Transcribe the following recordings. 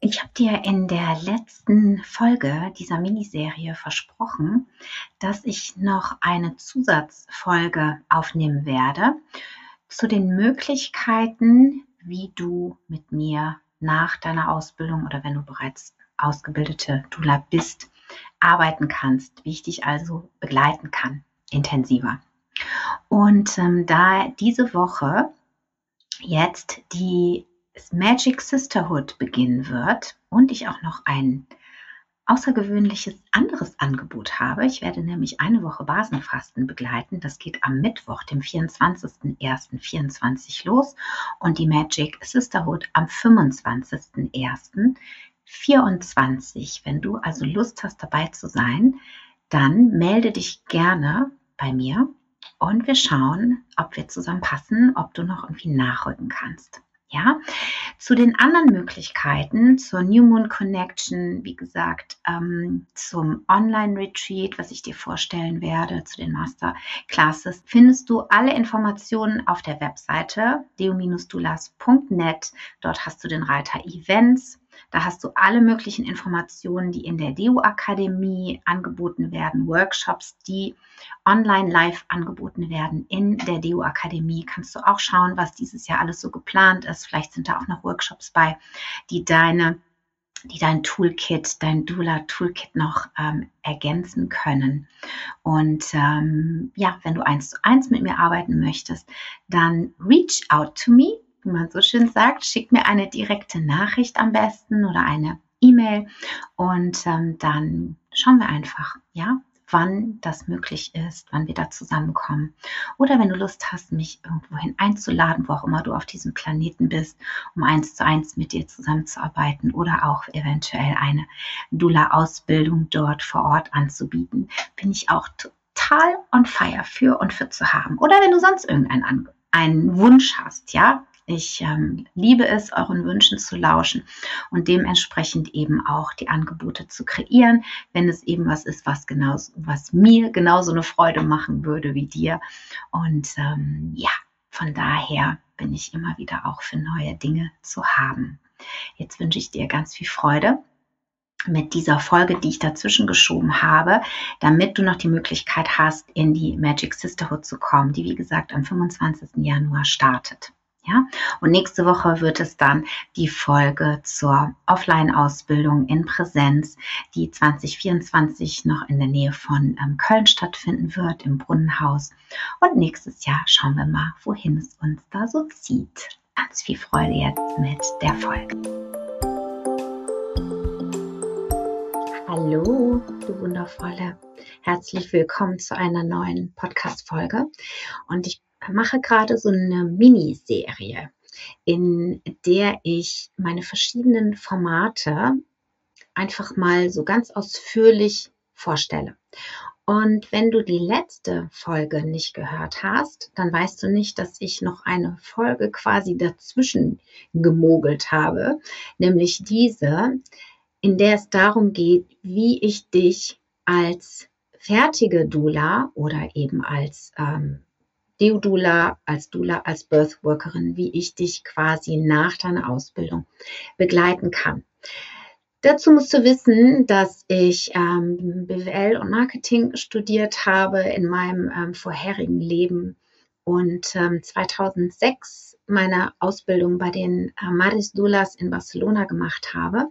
Ich habe dir in der letzten Folge dieser Miniserie versprochen, dass ich noch eine Zusatzfolge aufnehmen werde zu den Möglichkeiten, wie du mit mir nach deiner Ausbildung oder wenn du bereits ausgebildete Dula bist, arbeiten kannst, wie ich dich also begleiten kann, intensiver. Und ähm, da diese Woche jetzt die Magic Sisterhood beginnen wird und ich auch noch ein außergewöhnliches anderes Angebot habe. Ich werde nämlich eine Woche Basenfasten begleiten. Das geht am Mittwoch, dem 24.01.24 los und die Magic Sisterhood am 25.01.24. Wenn du also Lust hast, dabei zu sein, dann melde dich gerne bei mir und wir schauen, ob wir zusammenpassen, ob du noch irgendwie nachrücken kannst. Ja, zu den anderen Möglichkeiten, zur New Moon Connection, wie gesagt, ähm, zum Online-Retreat, was ich dir vorstellen werde, zu den Masterclasses, findest du alle Informationen auf der Webseite deo-dulas.net. Dort hast du den Reiter Events da hast du alle möglichen Informationen, die in der DEO-Akademie angeboten werden, Workshops, die online live angeboten werden in der DEO-Akademie. Kannst du auch schauen, was dieses Jahr alles so geplant ist. Vielleicht sind da auch noch Workshops bei, die deine die dein Toolkit, dein Doula-Toolkit noch ähm, ergänzen können. Und ähm, ja, wenn du eins zu eins mit mir arbeiten möchtest, dann reach out to me wie man so schön sagt, schick mir eine direkte Nachricht am besten oder eine E-Mail und ähm, dann schauen wir einfach, ja, wann das möglich ist, wann wir da zusammenkommen. Oder wenn du Lust hast, mich irgendwohin einzuladen, wo auch immer du auf diesem Planeten bist, um eins zu eins mit dir zusammenzuarbeiten oder auch eventuell eine Dula-Ausbildung dort vor Ort anzubieten, bin ich auch total on fire für und für zu haben. Oder wenn du sonst irgendeinen einen Wunsch hast, ja, ich ähm, liebe es, euren Wünschen zu lauschen und dementsprechend eben auch die Angebote zu kreieren, wenn es eben was ist, was, genauso, was mir genauso eine Freude machen würde wie dir. Und ähm, ja, von daher bin ich immer wieder auch für neue Dinge zu haben. Jetzt wünsche ich dir ganz viel Freude mit dieser Folge, die ich dazwischen geschoben habe, damit du noch die Möglichkeit hast, in die Magic Sisterhood zu kommen, die wie gesagt am 25. Januar startet. Ja? Und nächste Woche wird es dann die Folge zur Offline-Ausbildung in Präsenz, die 2024 noch in der Nähe von ähm, Köln stattfinden wird, im Brunnenhaus. Und nächstes Jahr schauen wir mal, wohin es uns da so zieht. Ganz viel Freude jetzt mit der Folge. Hallo, du wundervolle. Herzlich willkommen zu einer neuen Podcast-Folge. Und ich mache gerade so eine Miniserie, in der ich meine verschiedenen Formate einfach mal so ganz ausführlich vorstelle. Und wenn du die letzte Folge nicht gehört hast, dann weißt du nicht, dass ich noch eine Folge quasi dazwischen gemogelt habe, nämlich diese, in der es darum geht, wie ich dich als fertige Dula oder eben als ähm, Deodula, als Dula, als Birthworkerin, wie ich dich quasi nach deiner Ausbildung begleiten kann. Dazu musst du wissen, dass ich ähm, BWL und Marketing studiert habe in meinem ähm, vorherigen Leben und ähm, 2006 meine Ausbildung bei den äh, Maris Dulas in Barcelona gemacht habe.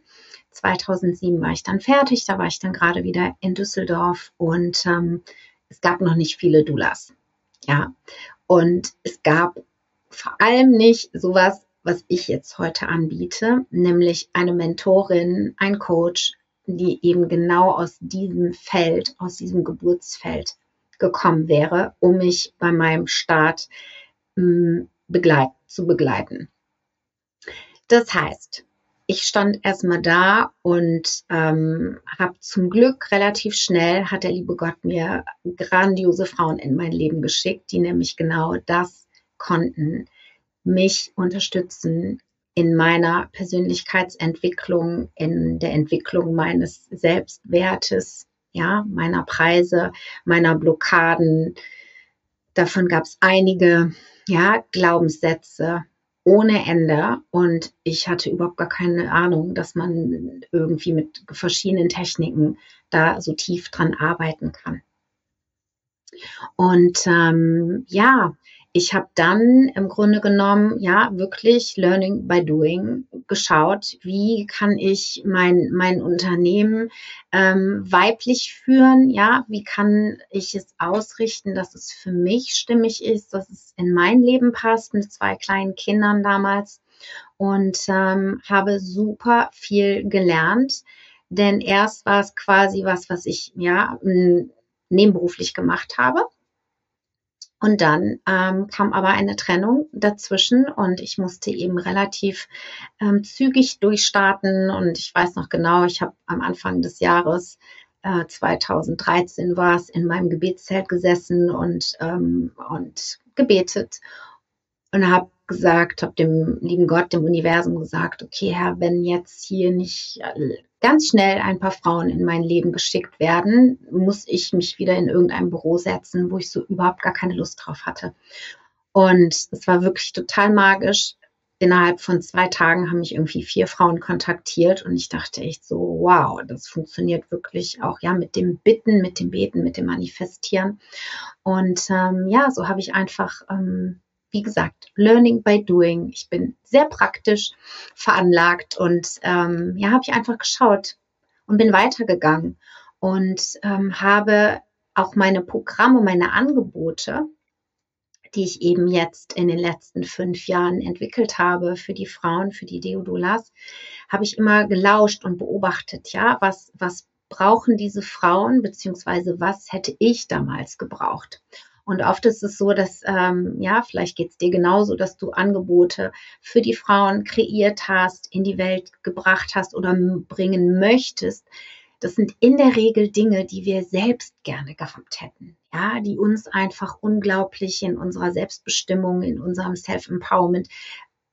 2007 war ich dann fertig, da war ich dann gerade wieder in Düsseldorf und ähm, es gab noch nicht viele Doulas. Ja. Und es gab vor allem nicht sowas, was ich jetzt heute anbiete, nämlich eine Mentorin, ein Coach, die eben genau aus diesem Feld, aus diesem Geburtsfeld gekommen wäre, um mich bei meinem Start mh, begleit, zu begleiten. Das heißt, ich stand erstmal da und ähm, habe zum Glück relativ schnell, hat der liebe Gott mir grandiose Frauen in mein Leben geschickt, die nämlich genau das konnten, mich unterstützen in meiner Persönlichkeitsentwicklung, in der Entwicklung meines Selbstwertes, ja, meiner Preise, meiner Blockaden. Davon gab es einige, ja, Glaubenssätze, ohne Ende und ich hatte überhaupt gar keine Ahnung, dass man irgendwie mit verschiedenen Techniken da so tief dran arbeiten kann. Und ähm, ja, ich habe dann im Grunde genommen ja wirklich Learning by Doing geschaut, wie kann ich mein, mein Unternehmen ähm, weiblich führen, ja, wie kann ich es ausrichten, dass es für mich stimmig ist, dass es in mein Leben passt mit zwei kleinen Kindern damals? Und ähm, habe super viel gelernt, denn erst war es quasi was, was ich ja nebenberuflich gemacht habe und dann ähm, kam aber eine Trennung dazwischen und ich musste eben relativ ähm, zügig durchstarten. Und ich weiß noch genau, ich habe am Anfang des Jahres äh, 2013 war es in meinem Gebetszelt gesessen und, ähm, und gebetet und habe gesagt, habe dem lieben Gott, dem Universum gesagt, okay, Herr, wenn jetzt hier nicht äh, ganz schnell ein paar Frauen in mein Leben geschickt werden, muss ich mich wieder in irgendein Büro setzen, wo ich so überhaupt gar keine Lust drauf hatte. Und es war wirklich total magisch. Innerhalb von zwei Tagen haben mich irgendwie vier Frauen kontaktiert und ich dachte echt so, wow, das funktioniert wirklich auch ja mit dem Bitten, mit dem Beten, mit dem Manifestieren. Und ähm, ja, so habe ich einfach ähm, wie gesagt, Learning by Doing. Ich bin sehr praktisch veranlagt und ähm, ja, habe ich einfach geschaut und bin weitergegangen und ähm, habe auch meine Programme, meine Angebote, die ich eben jetzt in den letzten fünf Jahren entwickelt habe für die Frauen, für die Deodulas, habe ich immer gelauscht und beobachtet, ja, was, was brauchen diese Frauen, beziehungsweise was hätte ich damals gebraucht. Und oft ist es so, dass, ähm, ja, vielleicht geht es dir genauso, dass du Angebote für die Frauen kreiert hast, in die Welt gebracht hast oder bringen möchtest. Das sind in der Regel Dinge, die wir selbst gerne gehabt hätten. Ja, die uns einfach unglaublich in unserer Selbstbestimmung, in unserem Self-Empowerment,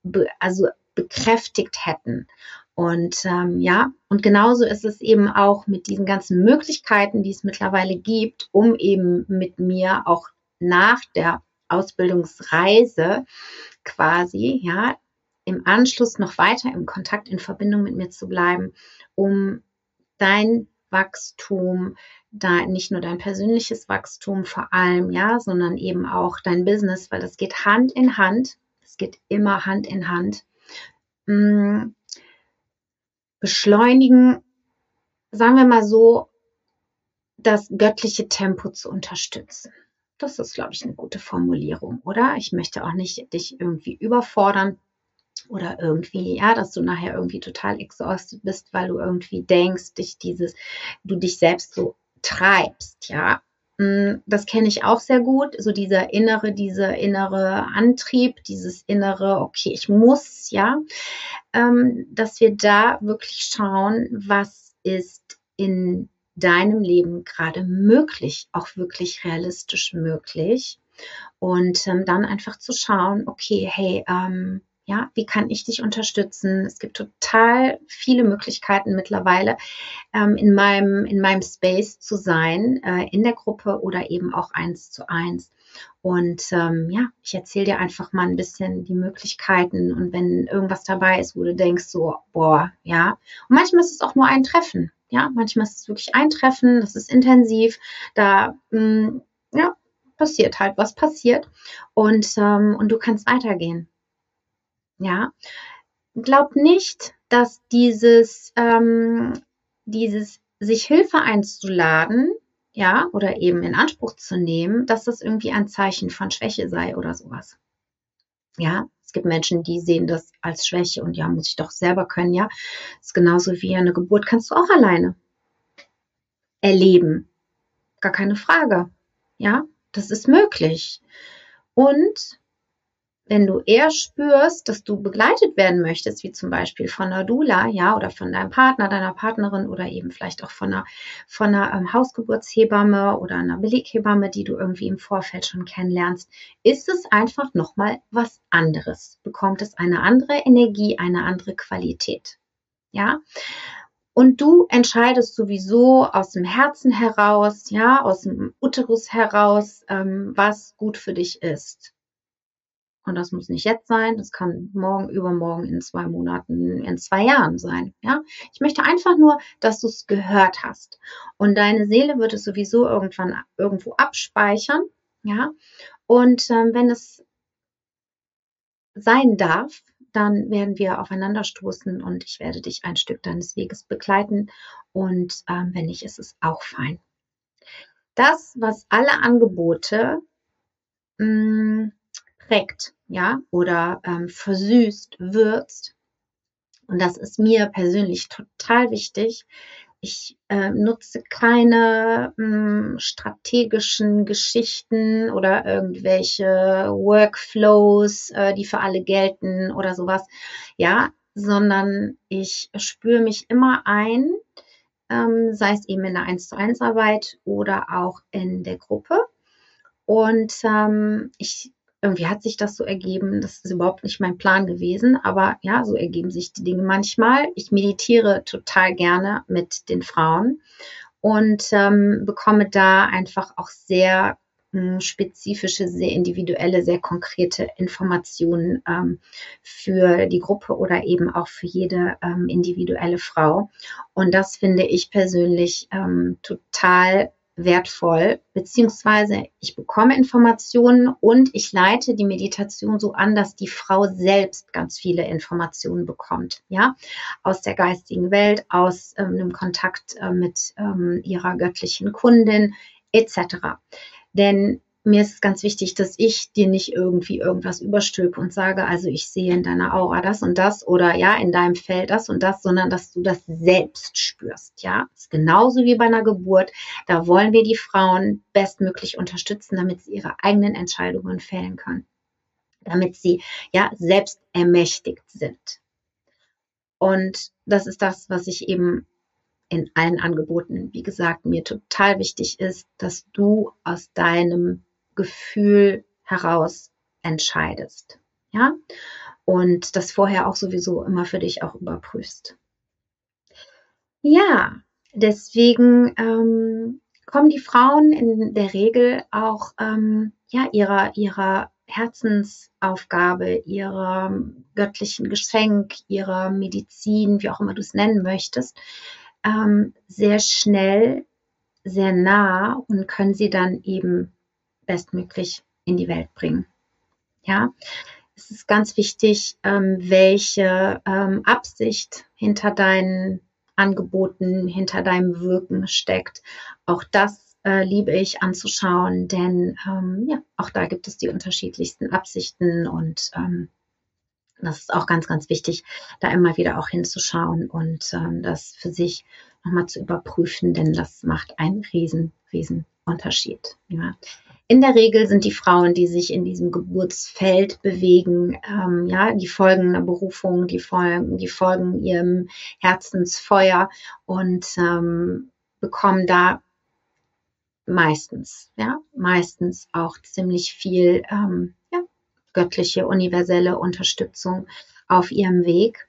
be also bekräftigt hätten. Und ähm, ja, und genauso ist es eben auch mit diesen ganzen Möglichkeiten, die es mittlerweile gibt, um eben mit mir auch nach der Ausbildungsreise quasi, ja, im Anschluss noch weiter im Kontakt, in Verbindung mit mir zu bleiben, um dein Wachstum, da nicht nur dein persönliches Wachstum vor allem, ja, sondern eben auch dein Business, weil das geht Hand in Hand. Es geht immer Hand in Hand. Mm, beschleunigen, sagen wir mal so, das göttliche Tempo zu unterstützen. Das ist, glaube ich, eine gute Formulierung, oder? Ich möchte auch nicht dich irgendwie überfordern oder irgendwie, ja, dass du nachher irgendwie total exhausted bist, weil du irgendwie denkst, dich dieses, du dich selbst so treibst, ja. Mm, das kenne ich auch sehr gut, so dieser innere, dieser innere Antrieb, dieses innere, okay, ich muss, ja, ähm, dass wir da wirklich schauen, was ist in deinem Leben gerade möglich, auch wirklich realistisch möglich. Und ähm, dann einfach zu schauen, okay, hey, ähm, ja, wie kann ich dich unterstützen? Es gibt total viele Möglichkeiten mittlerweile, ähm, in, meinem, in meinem Space zu sein, äh, in der Gruppe oder eben auch eins zu eins. Und ähm, ja, ich erzähle dir einfach mal ein bisschen die Möglichkeiten und wenn irgendwas dabei ist, wo du denkst, so, boah, ja. Und manchmal ist es auch nur ein Treffen. Ja, manchmal ist es wirklich ein Treffen, das ist intensiv, da mh, mm, ja, passiert halt, was passiert und, ähm, und du kannst weitergehen. Ja, glaub nicht, dass dieses, ähm, dieses sich Hilfe einzuladen, ja, oder eben in Anspruch zu nehmen, dass das irgendwie ein Zeichen von Schwäche sei oder sowas. Ja, gibt Menschen, die sehen das als Schwäche und ja, muss ich doch selber können, ja. Das ist genauso wie eine Geburt kannst du auch alleine erleben. Gar keine Frage. Ja, das ist möglich. Und wenn du eher spürst, dass du begleitet werden möchtest, wie zum Beispiel von einer Dula, ja, oder von deinem Partner, deiner Partnerin oder eben vielleicht auch von einer, von einer ähm, Hausgeburtshebamme oder einer Beleghebamme, die du irgendwie im Vorfeld schon kennenlernst, ist es einfach nochmal was anderes. Bekommt es eine andere Energie, eine andere Qualität. Ja. Und du entscheidest sowieso aus dem Herzen heraus, ja, aus dem Uterus heraus, ähm, was gut für dich ist. Und das muss nicht jetzt sein, das kann morgen, übermorgen, in zwei Monaten, in zwei Jahren sein. Ja, ich möchte einfach nur, dass du es gehört hast. Und deine Seele wird es sowieso irgendwann irgendwo abspeichern. Ja, und ähm, wenn es sein darf, dann werden wir aufeinander stoßen und ich werde dich ein Stück deines Weges begleiten. Und ähm, wenn nicht, ist es auch fein. Das, was alle Angebote mh, mm, prägt, ja, oder ähm, versüßt, würzt. Und das ist mir persönlich total wichtig. Ich äh, nutze keine mh, hm, strategischen Geschichten oder irgendwelche Workflows, äh, die für alle gelten oder sowas. Ja, sondern ich spüre mich immer ein, ähm, sei es eben in der 1 zu 1 Arbeit oder auch in der Gruppe. Und ähm, ich irgendwie hat sich das so ergeben. Das ist überhaupt nicht mein Plan gewesen, aber ja, so ergeben sich die Dinge manchmal. Ich meditiere total gerne mit den Frauen und ähm, bekomme da einfach auch sehr hm, spezifische, sehr individuelle, sehr konkrete Informationen ähm, für die Gruppe oder eben auch für jede ähm, individuelle Frau. Und das finde ich persönlich ähm, total wertvoll, beziehungsweise ich bekomme Informationen und ich leite die Meditation so an, dass die Frau selbst ganz viele Informationen bekommt, ja, aus der geistigen Welt, aus ähm, einem Kontakt äh, mit ähm, ihrer göttlichen Kundin etc. Denn mir ist es ganz wichtig, dass ich dir nicht irgendwie irgendwas überstülpe und sage, also ich sehe in deiner Aura das und das oder ja, in deinem Feld das und das, sondern dass du das selbst spürst. Ja, das ist genauso wie bei einer Geburt. Da wollen wir die Frauen bestmöglich unterstützen, damit sie ihre eigenen Entscheidungen fällen können. Damit sie ja selbst ermächtigt sind. Und das ist das, was ich eben in allen Angeboten, wie gesagt, mir total wichtig ist, dass du aus deinem Gefühl heraus entscheidest. Ja? Und das vorher auch sowieso immer für dich auch überprüfst. Ja, deswegen ähm, kommen die Frauen in der Regel auch ähm, ja, ihrer, ihrer Herzensaufgabe, ihrer göttlichen Geschenk, ihrer Medizin, wie auch immer du es nennen möchtest, ähm, sehr schnell, sehr nah und können sie dann eben bestmöglich in die Welt bringen. Ja, es ist ganz wichtig, ähm, welche ähm, Absicht hinter deinen Angeboten, hinter deinem Wirken steckt. Auch das äh, liebe ich anzuschauen, denn ähm, ja, auch da gibt es die unterschiedlichsten Absichten und ähm, das ist auch ganz, ganz wichtig, da immer wieder auch hinzuschauen und ähm, das für sich nochmal zu überprüfen, denn das macht einen riesen, riesen Unterschied. Ja. In der Regel sind die Frauen, die sich in diesem Geburtsfeld bewegen, ähm, ja, die folgen einer Berufung, die folgen, die folgen ihrem Herzensfeuer und ähm, bekommen da meistens, ja, meistens auch ziemlich viel ähm, ja, göttliche, universelle Unterstützung auf ihrem Weg.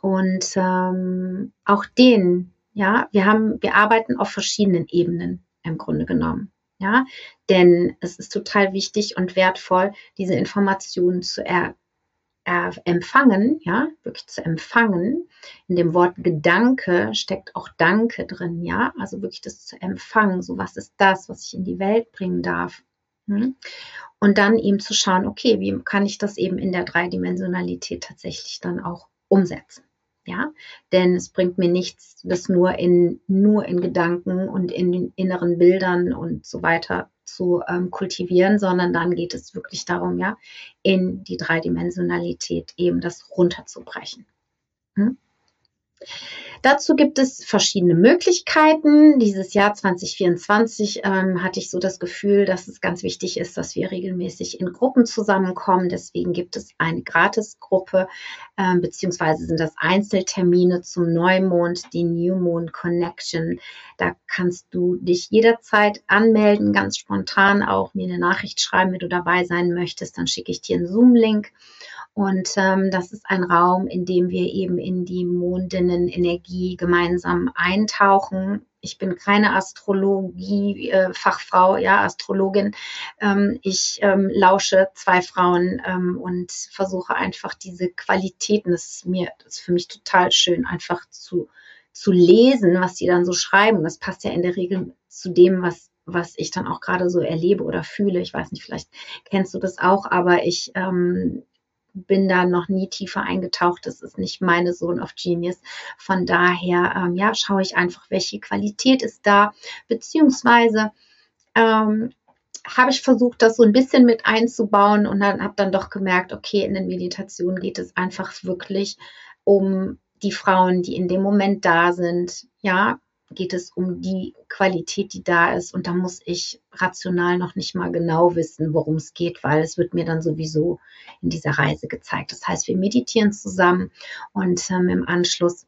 Und ähm, auch denen, ja, wir haben, wir arbeiten auf verschiedenen Ebenen im Grunde genommen. Ja, denn es ist total wichtig und wertvoll, diese Informationen zu er, er, empfangen, ja, wirklich zu empfangen. In dem Wort Gedanke steckt auch Danke drin, ja, also wirklich das zu empfangen. So, was ist das, was ich in die Welt bringen darf? Hm? Und dann eben zu schauen, okay, wie kann ich das eben in der Dreidimensionalität tatsächlich dann auch umsetzen? Ja, denn es bringt mir nichts, das nur in, nur in Gedanken und in den inneren Bildern und so weiter zu ähm, kultivieren, sondern dann geht es wirklich darum, ja, in die Dreidimensionalität eben das runterzubrechen. Hm? Dazu gibt es verschiedene Möglichkeiten. Dieses Jahr 2024 ähm, hatte ich so das Gefühl, dass es ganz wichtig ist, dass wir regelmäßig in Gruppen zusammenkommen. Deswegen gibt es eine Gratisgruppe, ähm, beziehungsweise sind das Einzeltermine zum Neumond, die New Moon Connection. Da kannst du dich jederzeit anmelden, ganz spontan auch mir eine Nachricht schreiben, wenn du dabei sein möchtest. Dann schicke ich dir einen Zoom-Link. Und ähm, das ist ein Raum, in dem wir eben in die Mondinnen-Energie gemeinsam eintauchen. Ich bin keine Astrologie-Fachfrau, äh, ja, Astrologin. Ähm, ich ähm, lausche zwei Frauen ähm, und versuche einfach diese Qualitäten, das ist mir, das ist für mich total schön, einfach zu, zu lesen, was sie dann so schreiben. Das passt ja in der Regel zu dem, was was ich dann auch gerade so erlebe oder fühle. Ich weiß nicht, vielleicht kennst du das auch, aber ich ähm, bin da noch nie tiefer eingetaucht. Das ist nicht meine Zone of Genius. Von daher, ähm, ja, schaue ich einfach, welche Qualität ist da, beziehungsweise ähm, habe ich versucht, das so ein bisschen mit einzubauen und dann habe dann doch gemerkt, okay, in den Meditationen geht es einfach wirklich um die Frauen, die in dem Moment da sind, ja, geht es um die Qualität, die da ist. Und da muss ich rational noch nicht mal genau wissen, worum es geht, weil es wird mir dann sowieso in dieser Reise gezeigt. Das heißt, wir meditieren zusammen und ähm, im Anschluss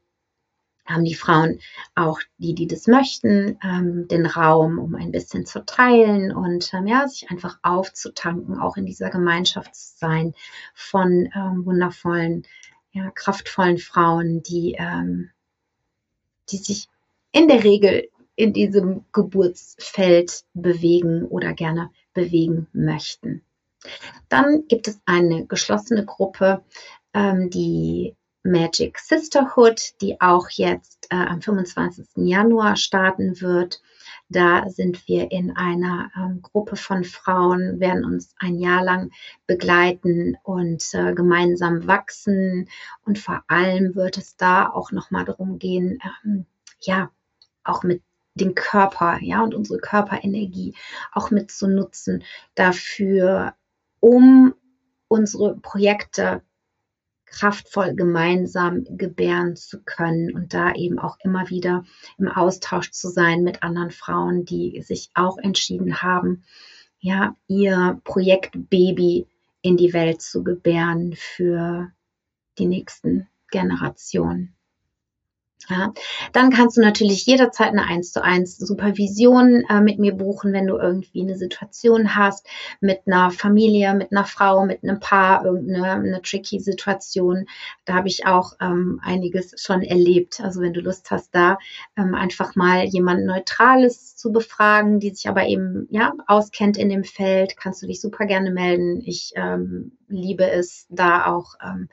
haben die Frauen auch, die, die das möchten, ähm, den Raum, um ein bisschen zu teilen und ähm, ja, sich einfach aufzutanken, auch in dieser Gemeinschaft zu sein von ähm, wundervollen, ja, kraftvollen Frauen, die, ähm, die sich in der Regel in diesem Geburtsfeld bewegen oder gerne bewegen möchten. Dann gibt es eine geschlossene Gruppe, ähm, die Magic Sisterhood, die auch jetzt äh, am 25. Januar starten wird. Da sind wir in einer ähm, Gruppe von Frauen, werden uns ein Jahr lang begleiten und äh, gemeinsam wachsen. Und vor allem wird es da auch nochmal darum gehen, ähm, ja, auch mit den Körper, ja, und unsere Körperenergie auch mit zu nutzen dafür, um unsere Projekte kraftvoll gemeinsam gebären zu können und da eben auch immer wieder im Austausch zu sein mit anderen Frauen, die sich auch entschieden haben, ja, ihr Projekt Baby in die Welt zu gebären für die nächsten Generationen. Ja, dann kannst du natürlich jederzeit eine 1 zu 1 Supervision äh, mit mir buchen, wenn du irgendwie eine Situation hast mit einer Familie, mit einer Frau, mit einem Paar, irgendeine eine tricky Situation. Da habe ich auch ähm, einiges schon erlebt. Also wenn du Lust hast, da ähm, einfach mal jemand Neutrales zu befragen, die sich aber eben ja auskennt in dem Feld, kannst du dich super gerne melden. Ich ähm, liebe es, da auch ähm,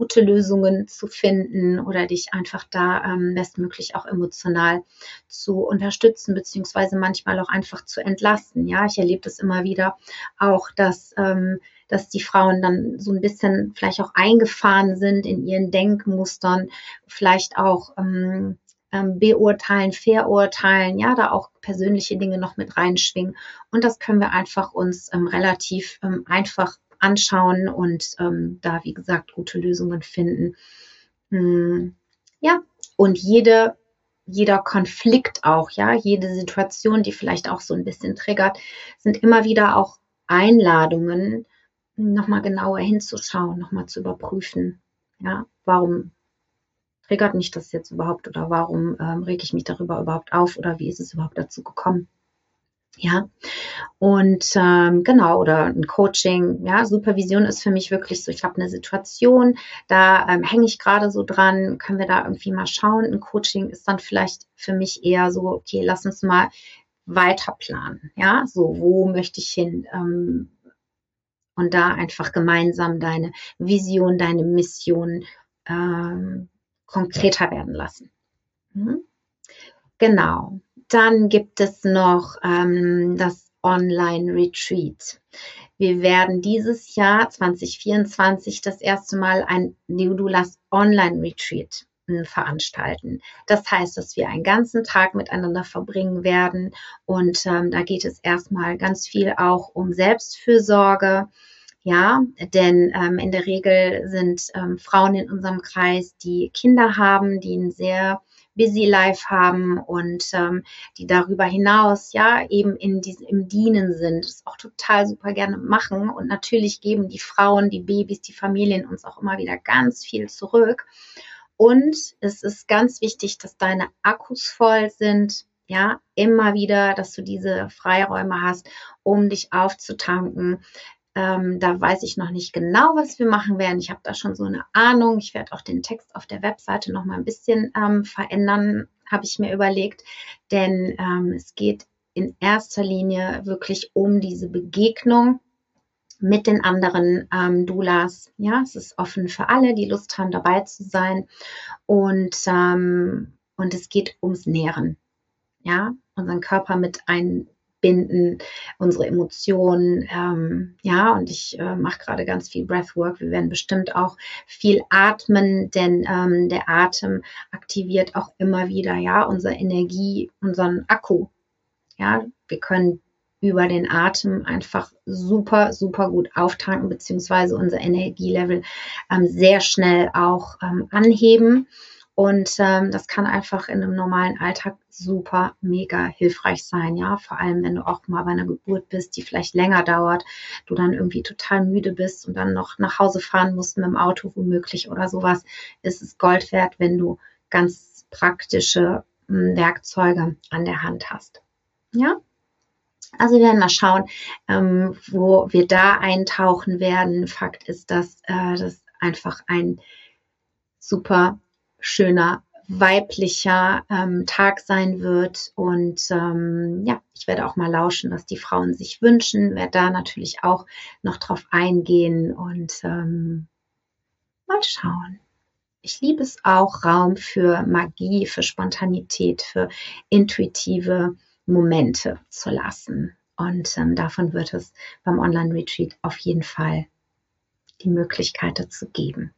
gute Lösungen zu finden oder dich einfach da ähm, bestmöglich auch emotional zu unterstützen, beziehungsweise manchmal auch einfach zu entlasten. Ja, ich erlebe das immer wieder auch, dass ähm, dass die Frauen dann so ein bisschen vielleicht auch eingefahren sind in ihren Denkmustern, vielleicht auch ähm, ähm, beurteilen, verurteilen, ja, da auch persönliche Dinge noch mit reinschwingen. Und das können wir einfach uns ähm, relativ ähm, einfach anschauen und ähm, da, wie gesagt, gute Lösungen finden. Hm, ja, und jede, jeder Konflikt auch, ja, jede Situation, die vielleicht auch so ein bisschen triggert, sind immer wieder auch Einladungen, nochmal genauer hinzuschauen, nochmal zu überprüfen. Ja, warum triggert mich das jetzt überhaupt oder warum ähm, rege ich mich darüber überhaupt auf oder wie ist es überhaupt dazu gekommen? Ja, und ähm, genau, oder ein Coaching, ja, Supervision ist für mich wirklich so, ich habe eine Situation, da ähm, hänge ich gerade so dran, können wir da irgendwie mal schauen. Ein Coaching ist dann vielleicht für mich eher so, okay, lass uns mal weiter planen, ja, so, wo möchte ich hin? Ähm, und da einfach gemeinsam deine Vision, deine Mission ähm, konkreter werden lassen. Mhm. Genau. Dann gibt es noch ähm, das Online-Retreat. Wir werden dieses Jahr 2024 das erste Mal ein Neudulas Online-Retreat veranstalten. Das heißt, dass wir einen ganzen Tag miteinander verbringen werden und ähm, da geht es erstmal ganz viel auch um Selbstfürsorge. Ja, denn ähm, in der Regel sind ähm, Frauen in unserem Kreis, die Kinder haben, die ein sehr busy life haben und ähm, die darüber hinaus ja eben in diesem im Dienen sind, das auch total super gerne machen und natürlich geben die Frauen, die Babys, die Familien uns auch immer wieder ganz viel zurück. Und es ist ganz wichtig, dass deine Akkus voll sind, ja, immer wieder, dass du diese Freiräume hast, um dich aufzutanken. Ähm, da weiß ich noch nicht genau, was wir machen werden. Ich habe da schon so eine Ahnung. Ich werde auch den Text auf der Webseite noch mal ein bisschen ähm, verändern, habe ich mir überlegt. Denn ähm, es geht in erster Linie wirklich um diese Begegnung mit den anderen ähm, Doulas. Ja, es ist offen für alle, die Lust haben, dabei zu sein. Und, ähm, und es geht ums Nähren. Ja, unseren Körper mit ein, binden, unsere Emotionen. Ähm, ja, und ich äh, mache gerade ganz viel Breathwork. Wir werden bestimmt auch viel atmen, denn ähm, der Atem aktiviert auch immer wieder ja unsere Energie, unseren Akku. Ja, wir können über den Atem einfach super, super gut auftanken, beziehungsweise unser Energielevel ähm, sehr schnell auch ähm, anheben. Und ähm, das kann einfach in einem normalen Alltag super, mega hilfreich sein, ja. Vor allem, wenn du auch mal bei einer Geburt bist, die vielleicht länger dauert, du dann irgendwie total müde bist und dann noch nach Hause fahren musst mit dem Auto womöglich oder sowas, ist es Gold wert, wenn du ganz praktische hm, Werkzeuge an der Hand hast. Ja? Also wir werden mal schauen, ähm, wo wir da eintauchen werden. Fakt ist, dass äh, das einfach ein super schöner weiblicher ähm, Tag sein wird. Und ähm, ja, ich werde auch mal lauschen, was die Frauen sich wünschen, werde da natürlich auch noch drauf eingehen und ähm, mal schauen. Ich liebe es auch, Raum für Magie, für Spontanität, für intuitive Momente zu lassen. Und ähm, davon wird es beim Online-Retreat auf jeden Fall die Möglichkeit dazu geben.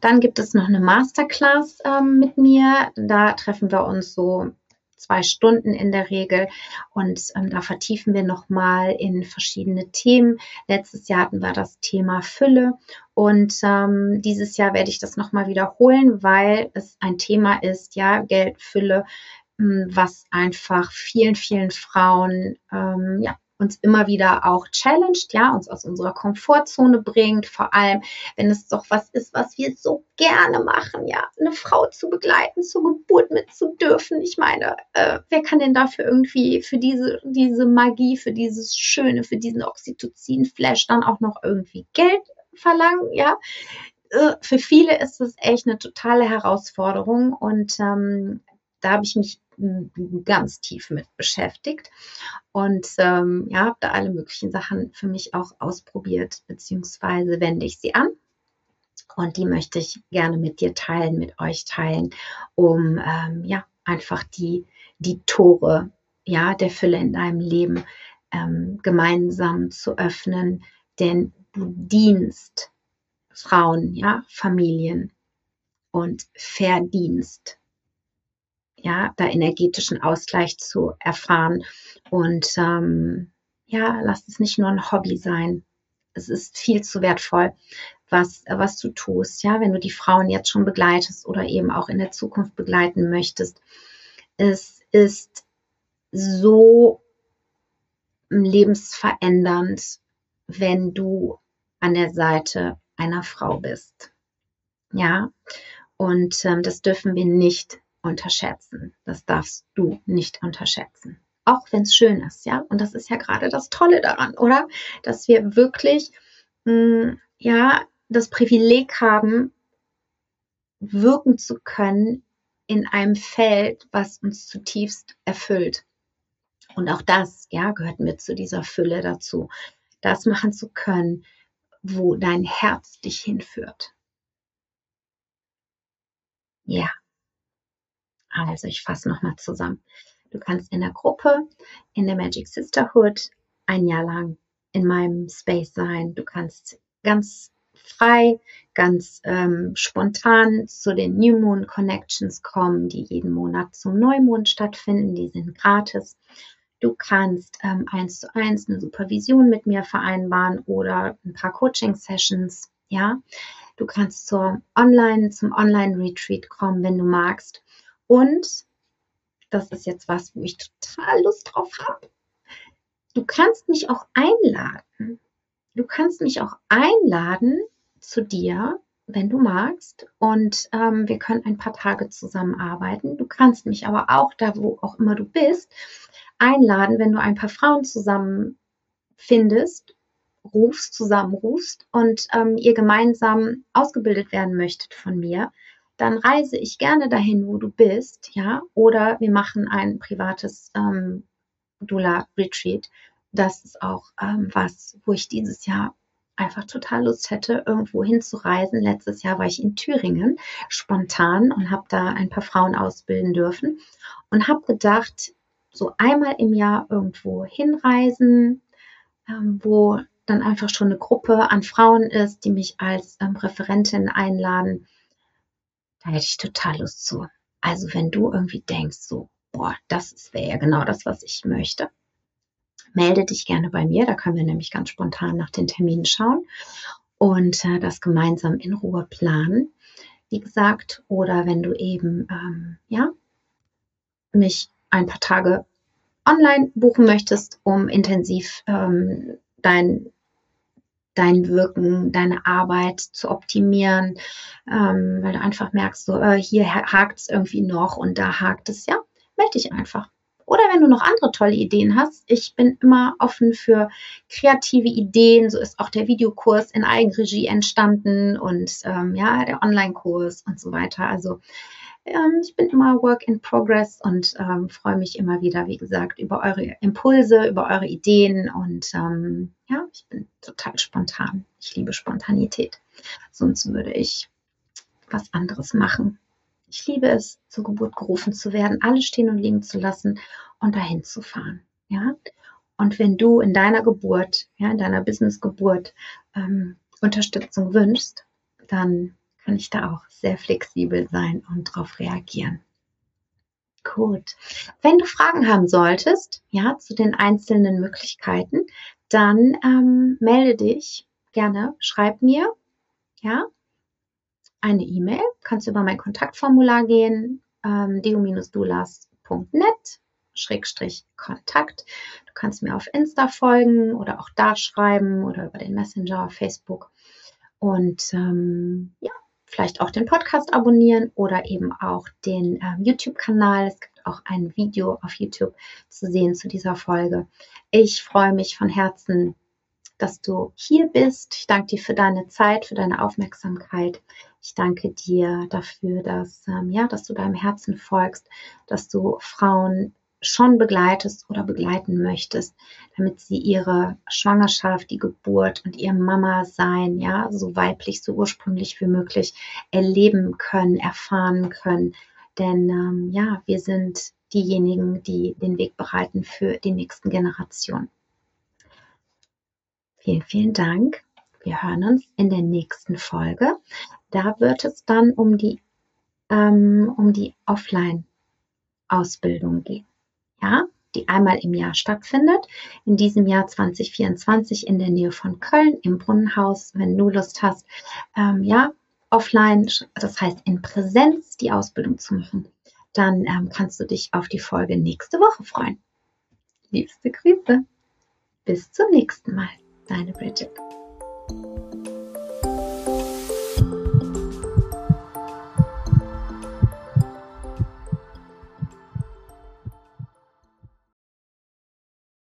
Dann gibt es noch eine Masterclass ähm, mit mir. Da treffen wir uns so zwei Stunden in der Regel und ähm, da vertiefen wir nochmal in verschiedene Themen. Letztes Jahr hatten wir das Thema Fülle und ähm, dieses Jahr werde ich das nochmal wiederholen, weil es ein Thema ist, ja, Geld, was einfach vielen, vielen Frauen ähm, ja, uns immer wieder auch challenged, ja, uns aus unserer Komfortzone bringt, vor allem, wenn es doch was ist, was wir so gerne machen, ja, eine Frau zu begleiten, zur Geburt mit zu dürfen. Ich meine, äh, wer kann denn dafür irgendwie für diese, diese Magie, für dieses Schöne, für diesen Oxytocin-Flash dann auch noch irgendwie Geld verlangen, ja? Äh, für viele ist es echt eine totale Herausforderung und ähm, da habe ich mich ganz tief mit beschäftigt und ähm, ja, habe da alle möglichen Sachen für mich auch ausprobiert, beziehungsweise wende ich sie an. Und die möchte ich gerne mit dir teilen, mit euch teilen, um ähm, ja einfach die, die Tore ja, der Fülle in deinem Leben ähm, gemeinsam zu öffnen. Denn du dienst Frauen, ja, Familien und verdienst ja, da energetischen Ausgleich zu erfahren. Und ähm, ja, lass es nicht nur ein Hobby sein. Es ist viel zu wertvoll, was, was du tust. Ja, wenn du die Frauen jetzt schon begleitest oder eben auch in der Zukunft begleiten möchtest. Es ist so lebensverändernd, wenn du an der Seite einer Frau bist. Ja, und ähm, das dürfen wir nicht unterschätzen. Das darfst du nicht unterschätzen. Auch wenn es schön ist, ja. Und das ist ja gerade das Tolle daran, oder? Dass wir wirklich, mh, mm, ja, das Privileg haben, wirken zu können in einem Feld, was uns zutiefst erfüllt. Und auch das, ja, gehört mit zu dieser Fülle dazu. Das machen zu können, wo dein Herz dich hinführt. Ja. Also ich fasse nochmal zusammen. Du kannst in der Gruppe, in der Magic Sisterhood ein Jahr lang in meinem Space sein. Du kannst ganz frei, ganz ähm, spontan zu den New Moon Connections kommen, die jeden Monat zum Neumond stattfinden. Die sind gratis. Du kannst ähm, eins zu eins eine Supervision mit mir vereinbaren oder ein paar Coaching-Sessions. Ja, du kannst zur Online, zum Online-Retreat kommen, wenn du magst. Und das ist jetzt was, wo ich total Lust drauf habe. Du kannst mich auch einladen. Du kannst mich auch einladen zu dir, wenn du magst. Und ähm, wir können ein paar Tage zusammenarbeiten. Du kannst mich aber auch da, wo auch immer du bist, einladen, wenn du ein paar Frauen zusammen findest, rufst, zusammenrufst und ähm, ihr gemeinsam ausgebildet werden möchtet von mir, dann reise ich gerne dahin, wo du bist, ja, oder wir machen ein privates ähm, Dula Retreat. Das ist auch ähm, was, wo ich dieses Jahr einfach total Lust hätte, irgendwo hinzureisen. Letztes Jahr war ich in Thüringen spontan und habe da ein paar Frauen ausbilden dürfen und habe gedacht, so einmal im Jahr irgendwo hinreisen, ähm, wo dann einfach schon eine Gruppe an Frauen ist, die mich als ähm, Referentin einladen. Da hätte ich total Lust zu. Also wenn du irgendwie denkst, so, boah, das wäre ja genau das, was ich möchte, melde dich gerne bei mir. Da können wir nämlich ganz spontan nach den Terminen schauen und äh, das gemeinsam in Ruhe planen. Wie gesagt, oder wenn du eben, ähm, ja, mich ein paar Tage online buchen möchtest, um intensiv ähm, dein, dein Wirken, deine Arbeit zu optimieren, ähm, weil du einfach merkst, so äh, hier hakt es irgendwie noch und da hakt es, ja, melde dich einfach. Oder wenn du noch andere tolle Ideen hast, ich bin immer offen für kreative Ideen. So ist auch der Videokurs in Eigenregie entstanden und ähm, ja, der Online-Kurs und so weiter. Also ähm, ich bin immer Work in Progress und ähm, freue mich immer wieder, wie gesagt, über eure Impulse, über eure Ideen und ähm, ja, ich bin total spontan. Ich liebe Spontanität. Sonst würde ich was anderes machen. Ich liebe es, zur Geburt gerufen zu werden, alles stehen und liegen zu lassen und dahin zu fahren. Ja. Und wenn du in deiner Geburt, ja, in deiner Business-Geburt ähm, Unterstützung wünschst, dann kann ich da auch sehr flexibel sein und darauf reagieren. Gut. Wenn du Fragen haben solltest, ja, zu den einzelnen Möglichkeiten, dann ähm, melde dich gerne, schreib mir, ja, eine E-Mail, kannst über mein Kontaktformular gehen, ähm, deo-dulas.net Schrägstrich Kontakt. Du kannst mir auf Insta folgen oder auch da schreiben oder über den Messenger Facebook. Und ähm, ja, vielleicht auch den Podcast abonnieren oder eben auch den ähm, YouTube-Kanal. Es gibt auch ein Video auf YouTube zu sehen zu dieser Folge. Ich freue mich von Herzen, dass du hier bist. Ich danke dir für deine Zeit, für deine Aufmerksamkeit. Ich danke dir dafür, dass, ähm, ja, dass du deinem Herzen folgst, dass du Frauen schon begleitest oder begleiten möchtest, damit sie ihre Schwangerschaft, die Geburt und ihr Mama-Sein, ja, so weiblich, so ursprünglich wie möglich erleben können, erfahren können. Denn ähm, ja, wir sind diejenigen, die den Weg bereiten für die nächsten Generationen. Vielen, vielen Dank. Wir hören uns in der nächsten Folge. Da wird es dann um die, ähm, um die Offline-Ausbildung gehen. Ja, die einmal im Jahr stattfindet. In diesem Jahr 2024 in der Nähe von Köln im Brunnenhaus, wenn du Lust hast, ähm, ja, offline, das heißt in Präsenz die Ausbildung zu machen, dann ähm, kannst du dich auf die Folge nächste Woche freuen. Liebste Grüße. Bis zum nächsten Mal. Deine Bridget.